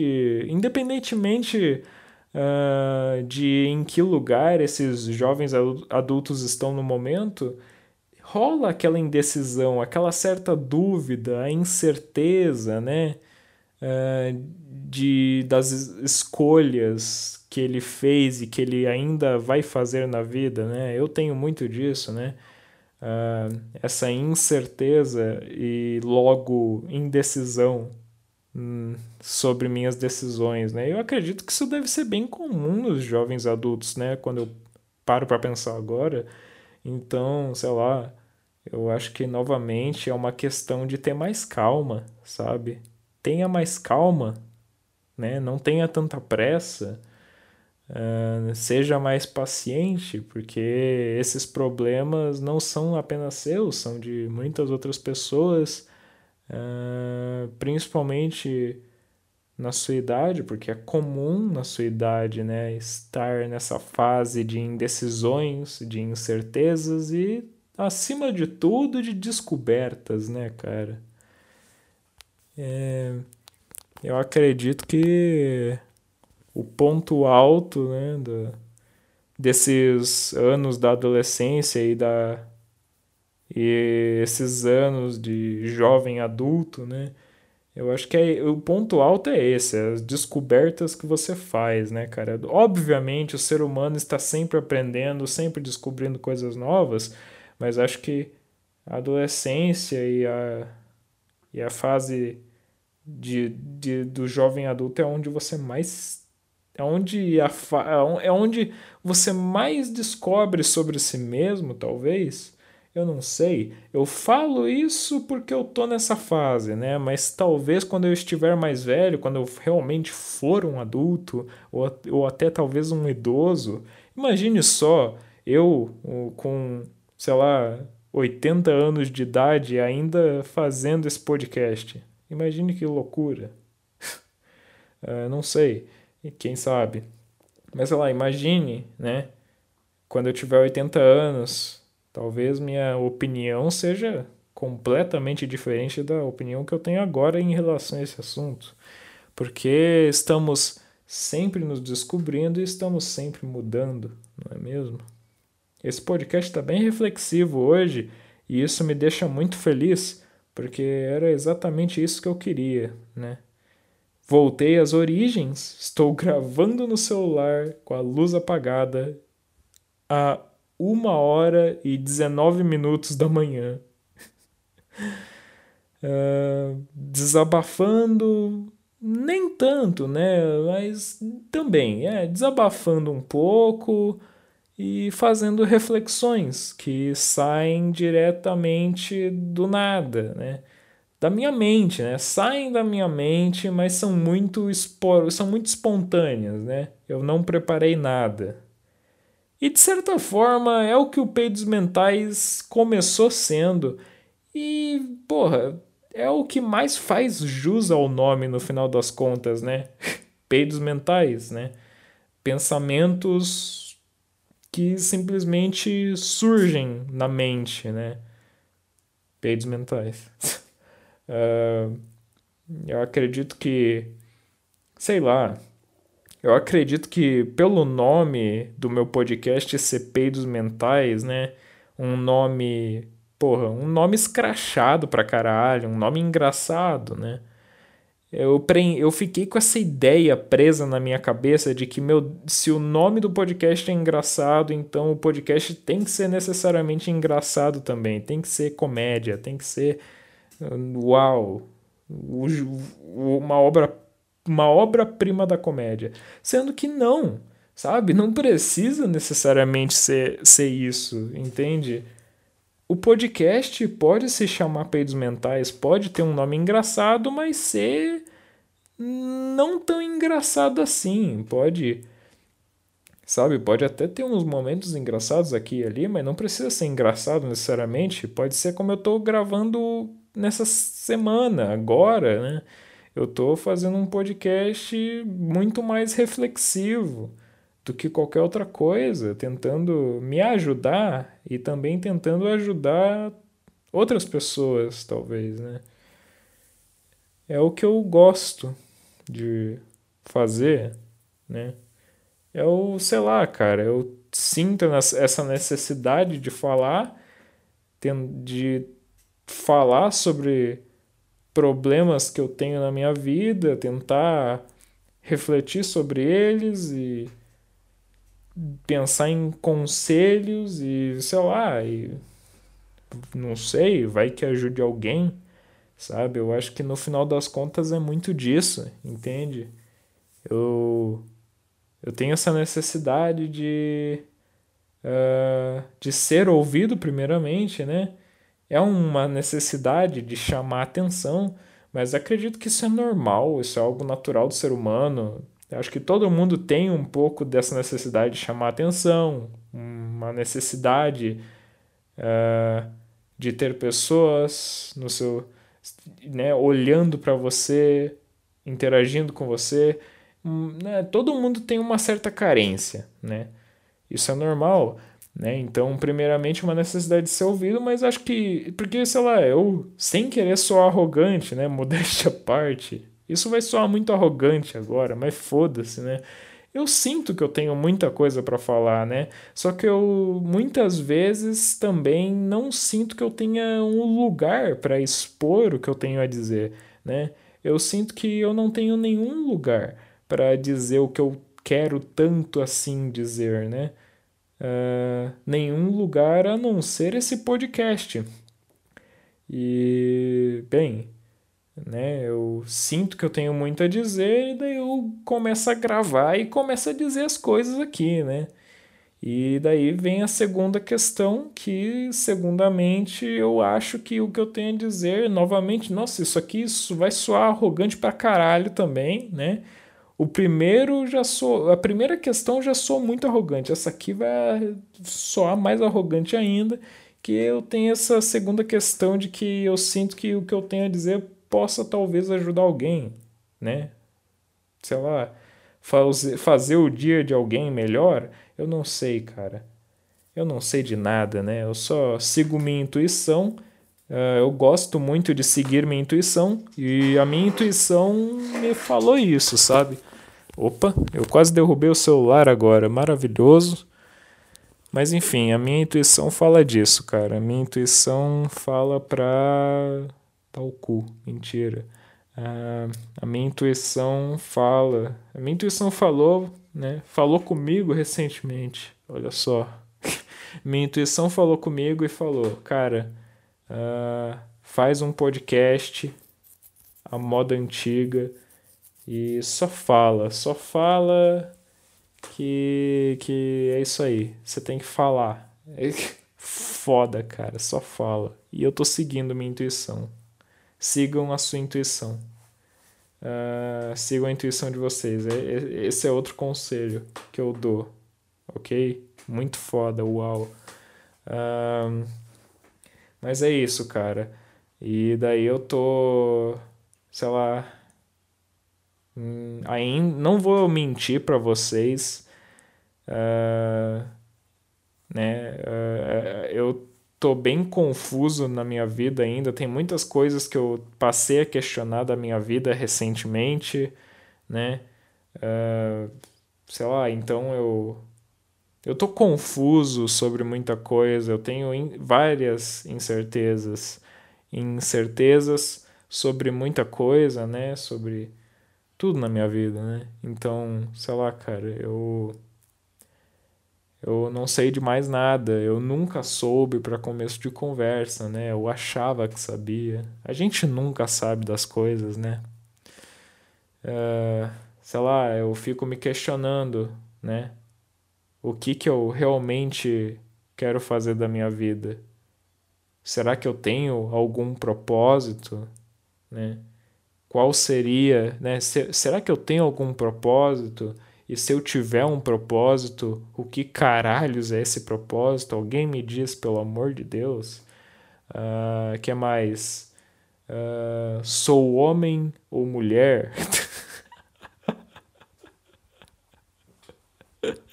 independentemente uh, de em que lugar esses jovens adultos estão no momento, rola aquela indecisão, aquela certa dúvida, a incerteza, né? Uh, de, das escolhas que ele fez e que ele ainda vai fazer na vida, né? Eu tenho muito disso, né? uh, essa incerteza e logo indecisão hum, sobre minhas decisões, né? Eu acredito que isso deve ser bem comum nos jovens adultos, né? Quando eu paro para pensar agora, então, sei lá, eu acho que novamente é uma questão de ter mais calma, sabe? Tenha mais calma, né? Não tenha tanta pressa. Uh, seja mais paciente, porque esses problemas não são apenas seus, são de muitas outras pessoas, uh, principalmente na sua idade, porque é comum na sua idade né, estar nessa fase de indecisões, de incertezas e, acima de tudo, de descobertas, né, cara? É, eu acredito que o ponto alto né, do, desses anos da adolescência e, da, e esses anos de jovem adulto, né? Eu acho que é, o ponto alto é esse, é as descobertas que você faz, né, cara? Obviamente o ser humano está sempre aprendendo, sempre descobrindo coisas novas, mas acho que a adolescência e a, e a fase de, de, do jovem adulto é onde você mais é onde, a, é, é onde você mais descobre sobre si mesmo, talvez. Eu não sei. Eu falo isso porque eu tô nessa fase, né? Mas talvez quando eu estiver mais velho, quando eu realmente for um adulto, ou, ou até talvez um idoso, imagine só, eu com, sei lá, 80 anos de idade ainda fazendo esse podcast. Imagine que loucura. uh, [laughs] não sei quem sabe. Mas sei lá, imagine, né? Quando eu tiver 80 anos, talvez minha opinião seja completamente diferente da opinião que eu tenho agora em relação a esse assunto. Porque estamos sempre nos descobrindo e estamos sempre mudando, não é mesmo? Esse podcast está bem reflexivo hoje e isso me deixa muito feliz, porque era exatamente isso que eu queria, né? Voltei às origens, estou gravando no celular com a luz apagada a uma hora e 19 minutos da manhã. uh, [laughs] desabafando, nem tanto, né? Mas também, é, desabafando um pouco e fazendo reflexões que saem diretamente do nada, né? da minha mente, né? Saem da minha mente, mas são muito, espor... são muito espontâneas, né? Eu não preparei nada. E de certa forma é o que o Peidos Mentais começou sendo. E, porra, é o que mais faz jus ao nome no final das contas, né? [laughs] Peidos Mentais, né? Pensamentos que simplesmente surgem na mente, né? Peidos Mentais. Uh, [laughs] eu acredito que, sei lá, eu acredito que pelo nome do meu podcast ser Peidos Mentais, né? Um nome, porra, um nome escrachado pra caralho, um nome engraçado, né? Eu, pre... eu fiquei com essa ideia presa na minha cabeça de que meu... se o nome do podcast é engraçado, então o podcast tem que ser necessariamente engraçado também, tem que ser comédia, tem que ser uau, uma obra uma obra-prima da comédia, sendo que não, sabe? Não precisa necessariamente ser, ser isso, entende? O podcast pode se chamar Peidos Mentais, pode ter um nome engraçado, mas ser não tão engraçado assim. Pode, sabe? Pode até ter uns momentos engraçados aqui e ali, mas não precisa ser engraçado necessariamente. Pode ser como eu estou gravando nessa semana, agora, né? Eu estou fazendo um podcast muito mais reflexivo do que qualquer outra coisa, tentando me ajudar e também tentando ajudar outras pessoas, talvez, né? É o que eu gosto de fazer, né? É o, sei lá, cara, eu sinto essa necessidade de falar, de falar sobre problemas que eu tenho na minha vida, tentar refletir sobre eles e pensar em conselhos e sei lá, e não sei, vai que ajude alguém, sabe? Eu acho que no final das contas é muito disso, entende? Eu, eu tenho essa necessidade de, uh, de ser ouvido, primeiramente, né? É uma necessidade de chamar atenção, mas acredito que isso é normal, isso é algo natural do ser humano. Eu acho que todo mundo tem um pouco dessa necessidade de chamar atenção, uma necessidade uh, de ter pessoas no seu, né, olhando para você, interagindo com você. Hum, né, todo mundo tem uma certa carência, né? Isso é normal, né? Então, primeiramente, uma necessidade de ser ouvido, mas acho que. Porque, sei lá, eu, sem querer soar arrogante, né? [laughs] Modéstia à parte. Isso vai soar muito arrogante agora, mas foda-se, né? Eu sinto que eu tenho muita coisa para falar, né? Só que eu muitas vezes também não sinto que eu tenha um lugar para expor o que eu tenho a dizer, né? Eu sinto que eu não tenho nenhum lugar para dizer o que eu quero tanto assim dizer, né? Uh, nenhum lugar a não ser esse podcast. E, bem, né? Eu sinto que eu tenho muito a dizer e daí eu começo a gravar e começo a dizer as coisas aqui, né? E daí vem a segunda questão, que segundamente eu acho que o que eu tenho a dizer, novamente, nossa, isso aqui isso vai soar arrogante pra caralho também, né? O primeiro já sou, a primeira questão já sou muito arrogante. Essa aqui vai soar mais arrogante ainda, que eu tenho essa segunda questão de que eu sinto que o que eu tenho a dizer possa talvez ajudar alguém, né? Sei lá, fazer, fazer o dia de alguém melhor, eu não sei, cara. Eu não sei de nada, né? Eu só sigo minha intuição. Uh, eu gosto muito de seguir minha intuição e a minha intuição me falou isso, sabe? Opa, eu quase derrubei o celular agora, maravilhoso. Mas enfim, a minha intuição fala disso, cara. A minha intuição fala pra o cu. Mentira. Uh, a minha intuição fala. A minha intuição falou, né? Falou comigo recentemente. Olha só. [laughs] minha intuição falou comigo e falou, cara, uh, faz um podcast a moda antiga e só fala, só fala que, que é isso aí. Você tem que falar. [laughs] Foda, cara, só fala. E eu tô seguindo minha intuição sigam a sua intuição. Uh, sigam a intuição de vocês. É, é, esse é outro conselho que eu dou. Ok? Muito foda, uau. Uh, mas é isso, cara. E daí eu tô. Sei lá. Hum, ainda não vou mentir para vocês. Uh, né? Uh, eu tô bem confuso na minha vida ainda. Tem muitas coisas que eu passei a questionar da minha vida recentemente, né? Uh, sei lá, então eu eu tô confuso sobre muita coisa. Eu tenho in, várias incertezas, incertezas sobre muita coisa, né? Sobre tudo na minha vida, né? Então, sei lá, cara, eu eu não sei de mais nada, eu nunca soube para começo de conversa, né? Eu achava que sabia. A gente nunca sabe das coisas, né? Uh, sei lá, eu fico me questionando, né? O que que eu realmente quero fazer da minha vida? Será que eu tenho algum propósito, né? Qual seria, né? Será que eu tenho algum propósito? E se eu tiver um propósito, o que caralhos é esse propósito? Alguém me diz, pelo amor de Deus. Uh, que mais? Uh, sou homem ou mulher? [laughs]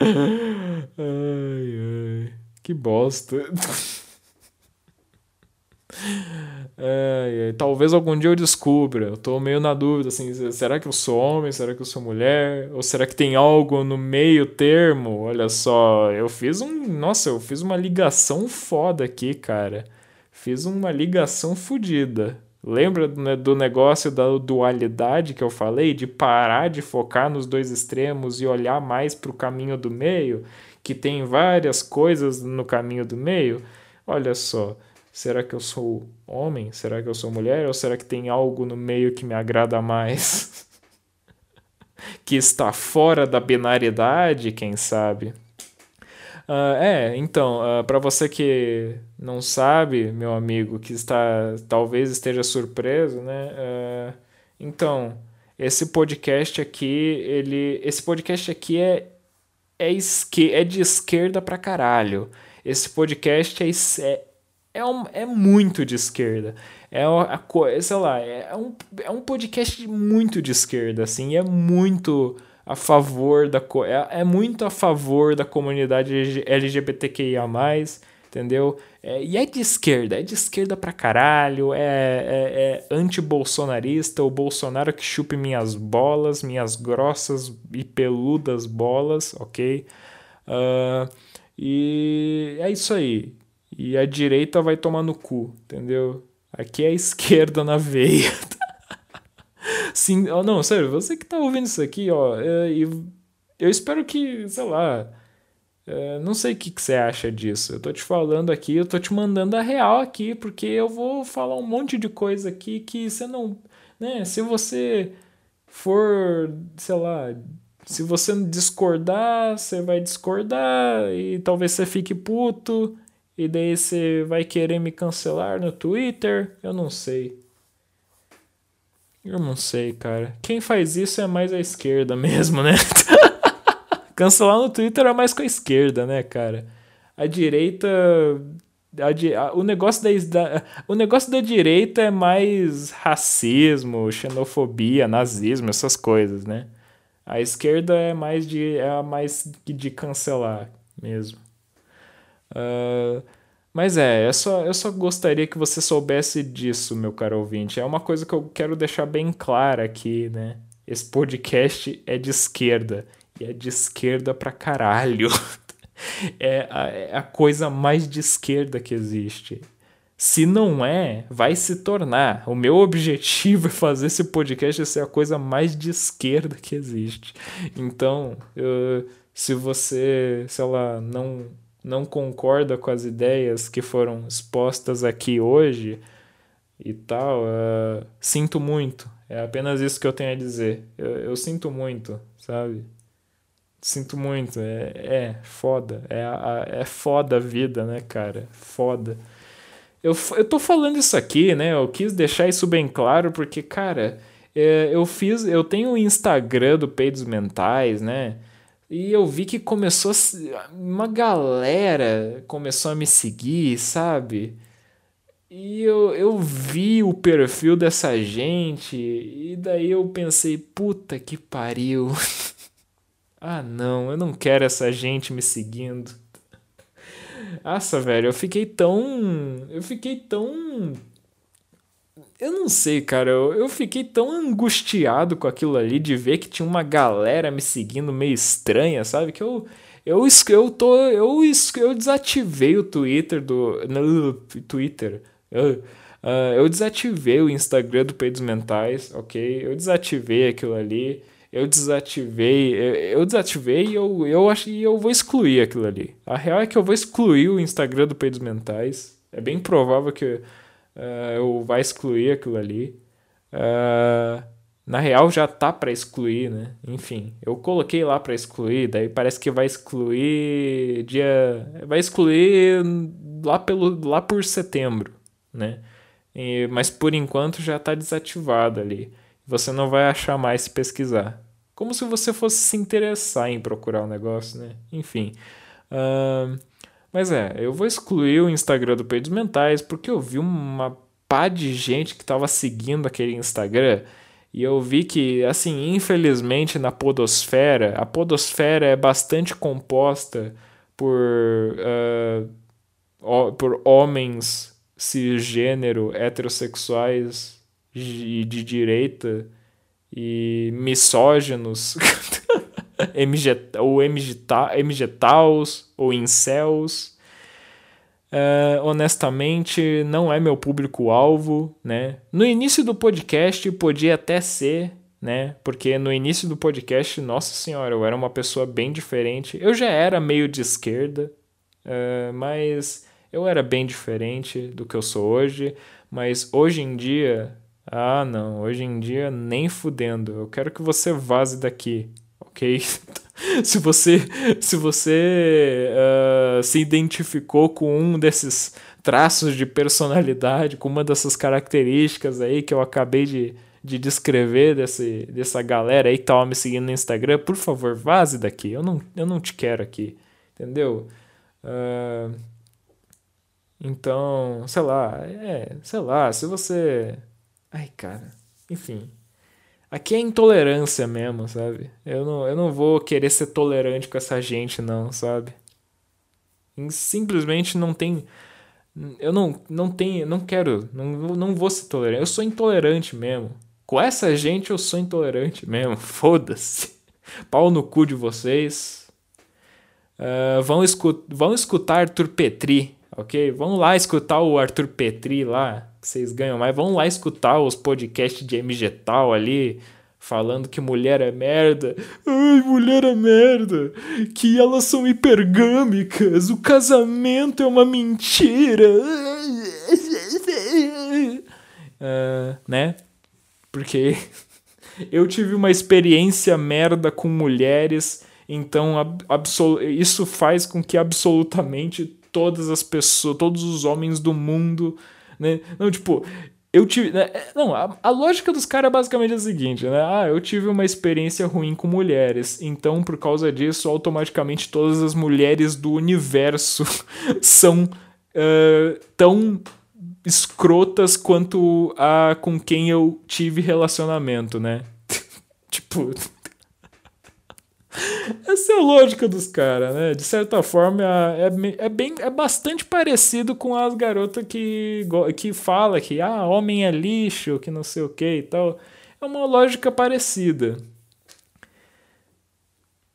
ai, ai, que bosta. [laughs] É, talvez algum dia eu descubra. Eu tô meio na dúvida, assim, será que eu sou homem? Será que eu sou mulher? Ou será que tem algo no meio termo? Olha só, eu fiz um. Nossa, eu fiz uma ligação foda aqui, cara. Fiz uma ligação fodida. Lembra do negócio da dualidade que eu falei? De parar de focar nos dois extremos e olhar mais para o caminho do meio? Que tem várias coisas no caminho do meio? Olha só Será que eu sou homem? Será que eu sou mulher? Ou será que tem algo no meio que me agrada mais? [laughs] que está fora da binariedade, quem sabe? Uh, é, então, uh, ah, para você que não sabe, meu amigo, que está talvez esteja surpreso, né? Uh, então, esse podcast aqui, ele, esse podcast aqui é é, esque, é de esquerda pra caralho. Esse podcast é, é, é, um, é muito de esquerda. É, a, sei lá, é um, é um podcast muito de esquerda, assim, é muito a favor da é, é muito a favor da comunidade LGBTQIA+, entendeu? É, e é de esquerda, é de esquerda pra caralho, é, é, é anti-bolsonarista, o Bolsonaro que chupe minhas bolas, minhas grossas e peludas bolas, ok? Uh, e é isso aí. E a direita vai tomar no cu, entendeu? Aqui é a [laughs] esquerda na veia. Sim, oh, não, sério, você que tá ouvindo isso aqui, ó, é, eu espero que, sei lá, é, não sei o que, que você acha disso. Eu tô te falando aqui, eu tô te mandando a real aqui, porque eu vou falar um monte de coisa aqui que você não. Né? Se você for, sei lá, se você discordar, você vai discordar e talvez você fique puto e daí você vai querer me cancelar no Twitter. Eu não sei. Eu não sei, cara. Quem faz isso é mais a esquerda [laughs] mesmo, né? Cancelar no Twitter é mais com a esquerda, né, cara? A direita. A, o, negócio da, da, o negócio da direita é mais racismo, xenofobia, nazismo, essas coisas, né? A esquerda é mais de, é mais de cancelar mesmo. Uh, mas é, eu só, eu só gostaria que você soubesse disso, meu caro ouvinte. É uma coisa que eu quero deixar bem clara aqui, né? Esse podcast é de esquerda. E é de esquerda pra caralho. [laughs] é, a, é a coisa mais de esquerda que existe. Se não é, vai se tornar. O meu objetivo [laughs] é fazer esse podcast ser a coisa mais de esquerda que existe. Então, eu, se você, sei lá, não, não concorda com as ideias que foram expostas aqui hoje e tal, uh, sinto muito. É apenas isso que eu tenho a dizer. Eu, eu sinto muito, sabe? Sinto muito, é, é foda. É, é foda a vida, né, cara? Foda. Eu, eu tô falando isso aqui, né? Eu quis deixar isso bem claro porque, cara, é, eu fiz. Eu tenho o Instagram do Peidos Mentais, né? E eu vi que começou. Uma galera começou a me seguir, sabe? E eu, eu vi o perfil dessa gente, e daí eu pensei, puta que pariu. [laughs] Ah, não, eu não quero essa gente me seguindo. Nossa, velho, eu fiquei tão. Eu fiquei tão. Eu não sei, cara. Eu, eu fiquei tão angustiado com aquilo ali de ver que tinha uma galera me seguindo meio estranha, sabe? Que eu. Eu, eu, tô, eu, eu desativei o Twitter do. No, Twitter. Eu, uh, eu desativei o Instagram do Peidos Mentais, ok? Eu desativei aquilo ali eu desativei, eu desativei e eu, eu acho eu vou excluir aquilo ali. A real é que eu vou excluir o Instagram do Peidos Mentais. É bem provável que uh, eu vá excluir aquilo ali. Uh, na real já tá para excluir, né? Enfim, eu coloquei lá para excluir, daí parece que vai excluir dia, vai excluir lá pelo lá por setembro, né? E, mas por enquanto já tá desativado ali. Você não vai achar mais se pesquisar. Como se você fosse se interessar em procurar o um negócio, né? Enfim. Uh, mas é, eu vou excluir o Instagram do Peidos Mentais porque eu vi uma pá de gente que estava seguindo aquele Instagram e eu vi que, assim, infelizmente na podosfera, a podosfera é bastante composta por, uh, por homens cisgênero, heterossexuais de, de direita e misóginos, [laughs] MG, ou MGTaus, ou incels. Uh, honestamente, não é meu público-alvo, né? No início do podcast podia até ser, né? Porque no início do podcast, nossa senhora, eu era uma pessoa bem diferente. Eu já era meio de esquerda, uh, mas Eu era bem diferente do que eu sou hoje, mas hoje em dia, ah, não, hoje em dia nem fudendo. Eu quero que você vaze daqui, ok? [laughs] se você se você uh, se identificou com um desses traços de personalidade, com uma dessas características aí que eu acabei de, de descrever desse, dessa galera aí que tava me seguindo no Instagram, por favor, vaze daqui. Eu não, eu não te quero aqui. Entendeu? Uh, então, sei lá, é, sei lá, se você. Ai, cara, enfim. Aqui é intolerância mesmo, sabe? Eu não, eu não vou querer ser tolerante com essa gente, não, sabe? Simplesmente não tem eu não, não tenho, não quero, não, não vou ser tolerante. Eu sou intolerante mesmo. Com essa gente eu sou intolerante mesmo. [laughs] Foda-se. Pau no cu de vocês. Uh, vão, escut vão escutar Arthur Petri, ok? Vão lá escutar o Arthur Petri lá, vocês ganham mais. Vão lá escutar os podcasts de MG Tal ali falando que mulher é merda. Ai, mulher é merda. Que elas são hipergâmicas. O casamento é uma mentira. Uh, [laughs] né? Porque [laughs] eu tive uma experiência merda com mulheres, então isso faz com que absolutamente todas as pessoas, todos os homens do mundo, né? Não, tipo, eu tive. Né, é, não, a, a, lógica dos caras é basicamente a seguinte, né? Ah, eu tive uma experiência ruim com mulheres, então por causa disso, automaticamente todas as mulheres do universo [laughs] são uh, tão escrotas quanto a com quem eu tive relacionamento, né? [laughs] tipo. [laughs] Essa é a lógica dos caras, né? De certa forma, é, é, bem, é bastante parecido com as garotas que, que fala que ah, homem é lixo, que não sei o que e tal. É uma lógica parecida.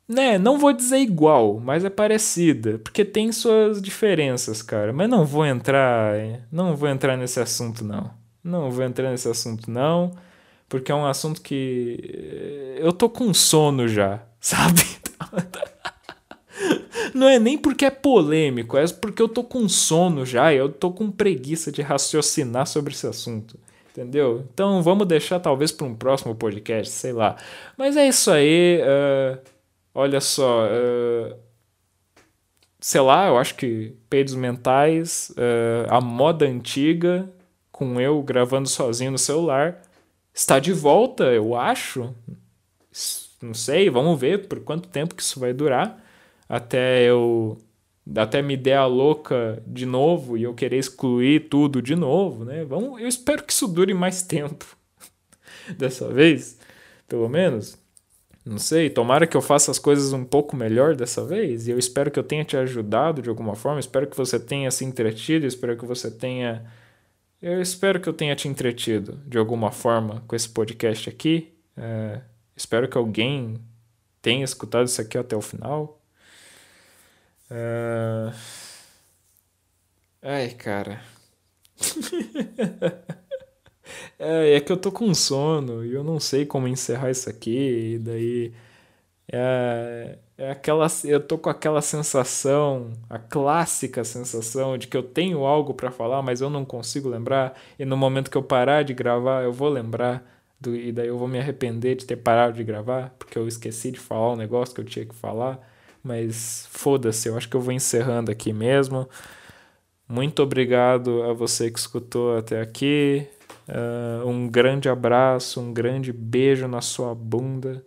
Né, não vou dizer igual, mas é parecida, porque tem suas diferenças, cara. Mas não vou entrar, não vou entrar nesse assunto não. Não vou entrar nesse assunto não, porque é um assunto que eh, eu tô com sono já sabe? [laughs] Não é nem porque é polêmico, é porque eu tô com sono já, eu tô com preguiça de raciocinar sobre esse assunto. Entendeu? Então vamos deixar talvez para um próximo podcast, sei lá. Mas é isso aí. Uh, olha só. Uh, sei lá, eu acho que peidos mentais, uh, a moda antiga, com eu gravando sozinho no celular, está de volta, eu acho. Não sei, vamos ver por quanto tempo que isso vai durar até eu até me der a louca de novo e eu querer excluir tudo de novo, né? Vamos, eu espero que isso dure mais tempo. [laughs] Dessa vez, pelo menos. Não sei, tomara que eu faça as coisas um pouco melhor dessa vez. E eu espero que eu tenha te ajudado de alguma forma. Espero que você tenha se entretido. Espero que você tenha. Eu espero que eu tenha te entretido de alguma forma com esse podcast aqui. É... Espero que alguém tenha escutado isso aqui até o final. Uh... Ai, cara. [laughs] é, é que eu tô com sono e eu não sei como encerrar isso aqui. E daí. É, é aquela, eu tô com aquela sensação, a clássica sensação de que eu tenho algo para falar, mas eu não consigo lembrar. E no momento que eu parar de gravar, eu vou lembrar do, e daí eu vou me arrepender de ter parado de gravar, porque eu esqueci de falar o negócio que eu tinha que falar. Mas foda-se, eu acho que eu vou encerrando aqui mesmo. Muito obrigado a você que escutou até aqui. Uh, um grande abraço, um grande beijo na sua bunda.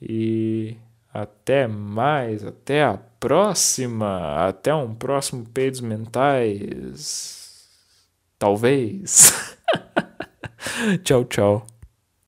E até mais, até a próxima. Até um próximo Peidos Mentais. Talvez. [laughs] tchau, tchau.